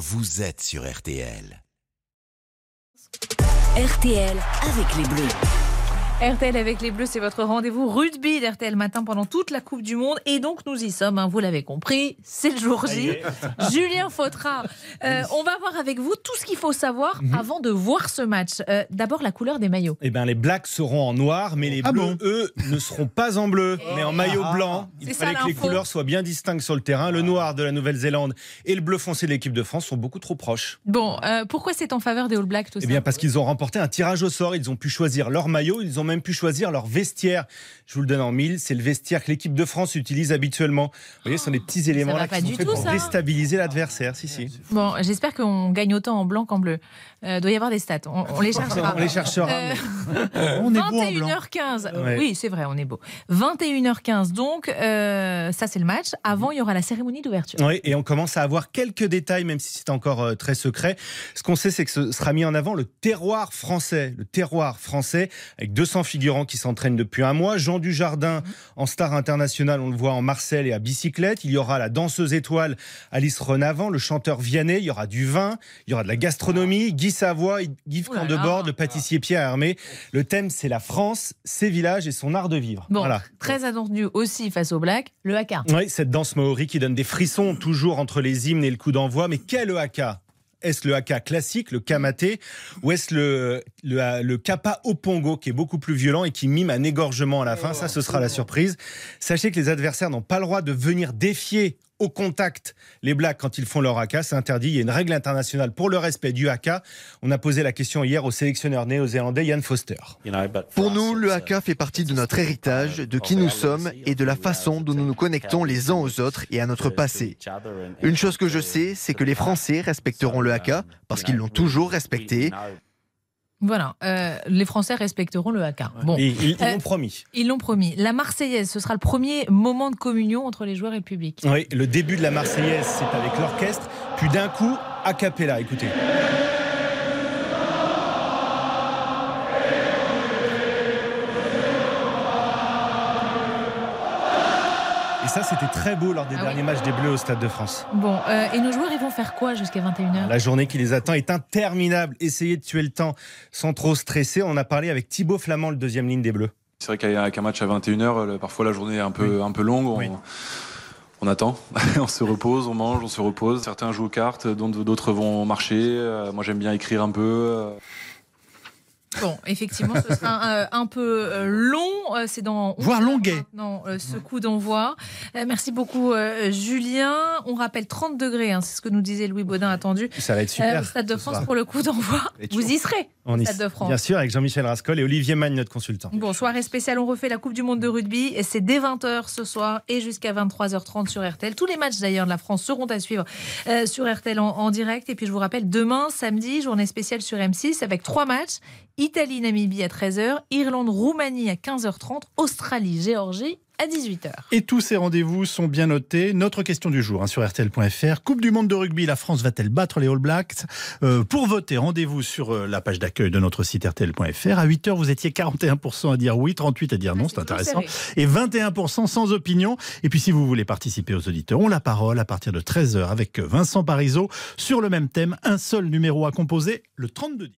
vous êtes sur RTL. RTL avec les Bleus. RTL avec les Bleus, c'est votre rendez-vous rugby d'RTL Matin pendant toute la Coupe du Monde. Et donc, nous y sommes, hein, vous l'avez compris, c'est le jour J. Julien Fautra, euh, on va voir avec vous tout ce qu'il faut savoir Mhm. avant de voir ce match. Euh, D'abord, la couleur des maillots. Eh ben, les Blacks seront en noir, mais les Ah Bleus, bon eux, ne seront pas en bleu, mais en maillot Ah. blanc. Il fallait ça, que les couleurs soient bien distinctes sur le terrain. Le noir de la Nouvelle-Zélande et le bleu foncé de l'équipe de France sont beaucoup trop proches. Bon, euh, pourquoi c'est en faveur des All Blacks tout Eh bien, parce qu'ils ont remporté un tirage au sort. Ils ont pu choisir leur maillot. Ils ont même pu choisir leur vestiaire. Je vous le donne en mille. C'est le vestiaire que l'équipe de France utilise habituellement. Vous voyez, ce sont des petits éléments là qui sont faits pour ça. déstabiliser l'adversaire. Si, si. Bon, j'espère qu'on gagne autant en blanc qu'en bleu. Euh, doit y avoir des stats. On, on les cherchera. On les cherchera. Euh, On est beau en blanc. 21h15. Ouais. Oui, c'est vrai, on est beau. 21h15, donc, euh, ça c'est le match. Avant, il y aura la cérémonie d'ouverture. Oui, et on commence à avoir quelques détails, même si c'est encore euh, très secret. Ce qu'on sait, c'est que ce sera mis en avant le terroir français. Le terroir français, avec 200 figurants qui s'entraînent depuis un mois. Jean Dujardin, en star international, on le voit en Marcel et à bicyclette. Il y aura la danseuse étoile Alice Renavant, le chanteur Vianney. Il y aura du vin, il y aura de la gastronomie. Guy Savoie, là Candebord, le pâtissier Pierre Hermé. Le thème, c'est la France, ses villages et son art de vivre. Bon, Voilà. très attendu aussi face aux Blacks, le haka. Oui, cette danse maori qui donne des frissons toujours entre les hymnes et le coup d'envoi. Mais quel haka? Est-ce le haka classique, le kamaté, ou est-ce le, le, le kappa opongo qui est beaucoup plus violent et qui mime un égorgement à la fin? Ça, ce sera la surprise. Sachez que les adversaires n'ont pas le droit de venir défier au contact les Blacks quand ils font leur haka. C'est interdit. Il y a une règle internationale pour le respect du haka. On a posé la question hier au sélectionneur néo-zélandais Ian Foster. Pour nous, le haka fait partie de notre héritage, de qui nous sommes et de la façon dont nous nous connectons les uns aux autres et à notre passé. Une chose que je sais, c'est que les Français respecteront le haka parce qu'ils l'ont toujours respecté. Voilà, euh, les Français respecteront le haka. Bon, Et ils ils Euh, l'ont promis. ils l'ont promis. La Marseillaise, ce sera le premier moment de communion entre les joueurs et le public. Oui, le début de la Marseillaise, c'est avec l'orchestre, puis d'un coup, a cappella, écoutez. Ça, c'était très beau lors des Ah derniers oui. matchs des Bleus au Stade de France. Bon, euh, et nos joueurs, ils vont faire quoi jusqu'à 21h La journée qui les attend est interminable. Essayez de tuer le temps sans trop stresser. On a parlé avec Thibaut Flamand, le deuxième ligne des Bleus. C'est vrai qu'avec un match à 21h, parfois la journée est un peu, un peu longue. On, Oui. on attend, on se repose, on mange, on se repose. Certains jouent aux cartes, d'autres d'autres vont marcher. Euh, Moi j'aime bien écrire un peu. Euh. Bon, effectivement, ce sera euh, un peu euh, long. Euh, C'est dans Voire 11 heures longuet. euh, ce coup d'envoi. Euh, merci beaucoup, euh, Julien. On rappelle 30 degrés, hein, c'est ce que nous disait Louis Baudin attendu. Ça va être Euh, super. au Stade de ce France pour le coup d'envoi. Vous y serez On y- Stade de France. Bien sûr, avec Jean-Michel Rascol et Olivier Magne, notre consultant. Bon, soirée spéciale, on refait la Coupe du Monde de rugby et c'est dès 20h ce soir et jusqu'à 23h30 sur RTL. Tous les matchs d'ailleurs de la France seront à suivre euh, sur RTL en, en direct. Et puis je vous rappelle, demain, samedi, journée spéciale sur M6 avec trois matchs. Italie-Namibie à 13h, Irlande-Roumanie à 15h30, Australie-Géorgie à 18h. Et tous ces rendez-vous sont bien notés. Notre question du jour hein, sur RTL.fr. Coupe du monde de rugby, la France va-t-elle battre les All Blacks? Euh, Pour voter, rendez-vous sur euh, la page d'accueil de notre site RTL.fr. À 8h, vous étiez 41% à dire oui, 38% à dire non, Ah, c'est intéressant. Et 21% sans opinion. Et puis si vous voulez participer aux auditeurs, on la parole à partir de 13h avec Vincent Parisot sur le même thème. Un seul numéro à composer, le 3210.